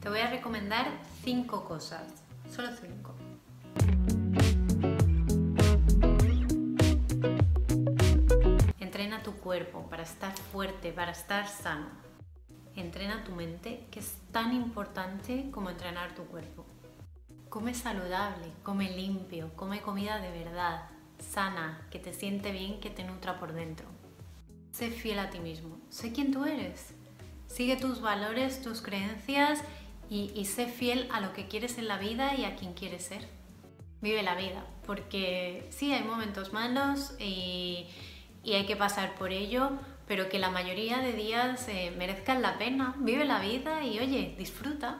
Te voy a recomendar cinco cosas, solo cinco. Entrena tu cuerpo para estar fuerte, para estar sano. Entrena tu mente, que es tan importante como entrenar tu cuerpo. Come saludable, come limpio, come comida de verdad, sana, que te siente bien, que te nutra por dentro. Sé fiel a ti mismo, sé quién tú eres. Sigue tus valores, tus creencias y, sé fiel a lo que quieres en la vida y a quien quieres ser. Vive la vida, porque sí, hay momentos malos y, hay que pasar por ello, pero que la mayoría de días eh, merezcan la pena. Vive la vida y oye, disfruta.